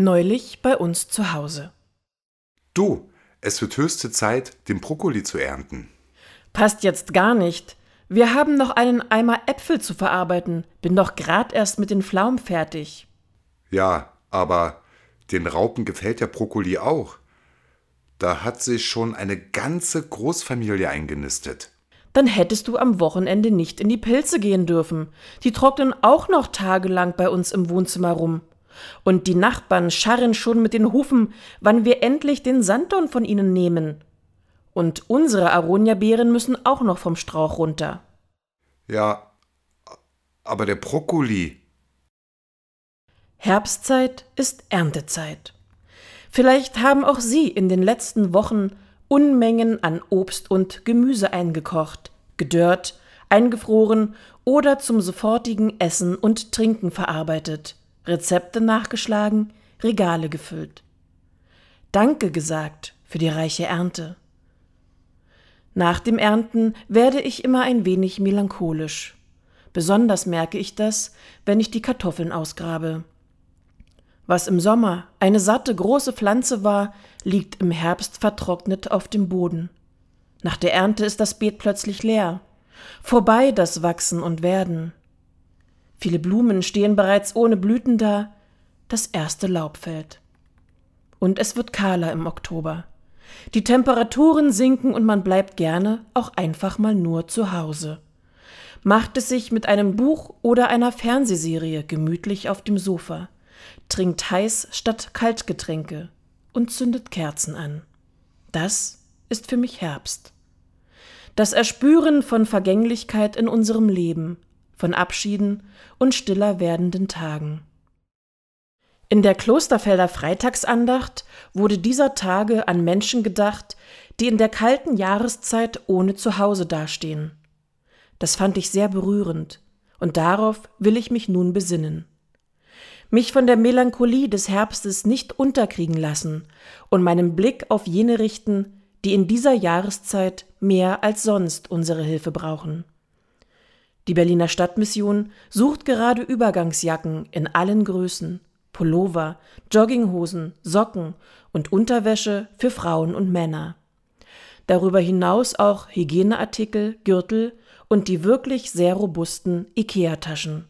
Neulich bei uns zu Hause. Du, es wird höchste Zeit, den Brokkoli zu ernten. Passt jetzt gar nicht. Wir haben noch einen Eimer Äpfel zu verarbeiten. Bin doch grad erst mit den Pflaumen fertig. Ja, aber den Raupen gefällt der Brokkoli auch. Da hat sich schon eine ganze Großfamilie eingenistet. Dann hättest du am Wochenende nicht in die Pilze gehen dürfen. Die trocknen auch noch tagelang bei uns im Wohnzimmer rum. Und die Nachbarn scharren schon mit den Hufen, wann wir endlich den Sanddorn von ihnen nehmen. Und unsere Aroniabeeren müssen auch noch vom Strauch runter. Ja, aber der Brokkoli. Herbstzeit ist Erntezeit. Vielleicht haben auch Sie in den letzten Wochen Unmengen an Obst und Gemüse eingekocht, gedörrt, eingefroren oder zum sofortigen Essen und Trinken verarbeitet, Rezepte nachgeschlagen, Regale gefüllt. Danke gesagt für die reiche Ernte. Nach dem Ernten werde ich immer ein wenig melancholisch. Besonders merke ich das, wenn ich die Kartoffeln ausgrabe. Was im Sommer eine satte große Pflanze war, liegt im Herbst vertrocknet auf dem Boden. Nach der Ernte ist das Beet plötzlich leer. Vorbei das Wachsen und Werden. Viele Blumen stehen bereits ohne Blüten da, das erste Laub fällt. Und es wird kahler im Oktober. Die Temperaturen sinken und man bleibt gerne auch einfach mal nur zu Hause. Macht es sich mit einem Buch oder einer Fernsehserie gemütlich auf dem Sofa trinkt heiß statt Kaltgetränke und zündet Kerzen an. Das ist für mich Herbst. Das Erspüren von Vergänglichkeit in unserem Leben, von Abschieden und stiller werdenden Tagen. In der Klosterfelder Freitagsandacht wurde dieser Tage an Menschen gedacht, die in der kalten Jahreszeit ohne Zuhause dastehen. Das fand ich sehr berührend, und darauf will ich mich nun besinnen mich von der Melancholie des Herbstes nicht unterkriegen lassen und meinen Blick auf jene richten, die in dieser Jahreszeit mehr als sonst unsere Hilfe brauchen. Die Berliner Stadtmission sucht gerade Übergangsjacken in allen Größen, Pullover, Jogginghosen, Socken und Unterwäsche für Frauen und Männer. Darüber hinaus auch Hygieneartikel, Gürtel und die wirklich sehr robusten IKEA-Taschen.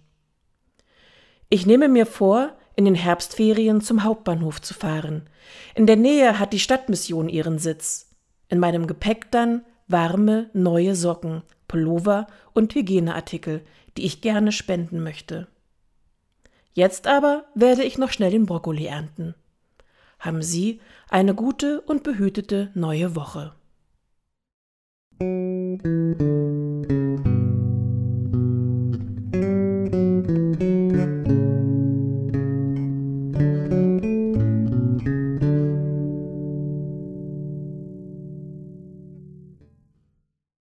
Ich nehme mir vor, in den Herbstferien zum Hauptbahnhof zu fahren. In der Nähe hat die Stadtmission ihren Sitz. In meinem Gepäck dann warme, neue Socken, Pullover und Hygieneartikel, die ich gerne spenden möchte. Jetzt aber werde ich noch schnell den Brokkoli ernten. Haben Sie eine gute und behütete neue Woche.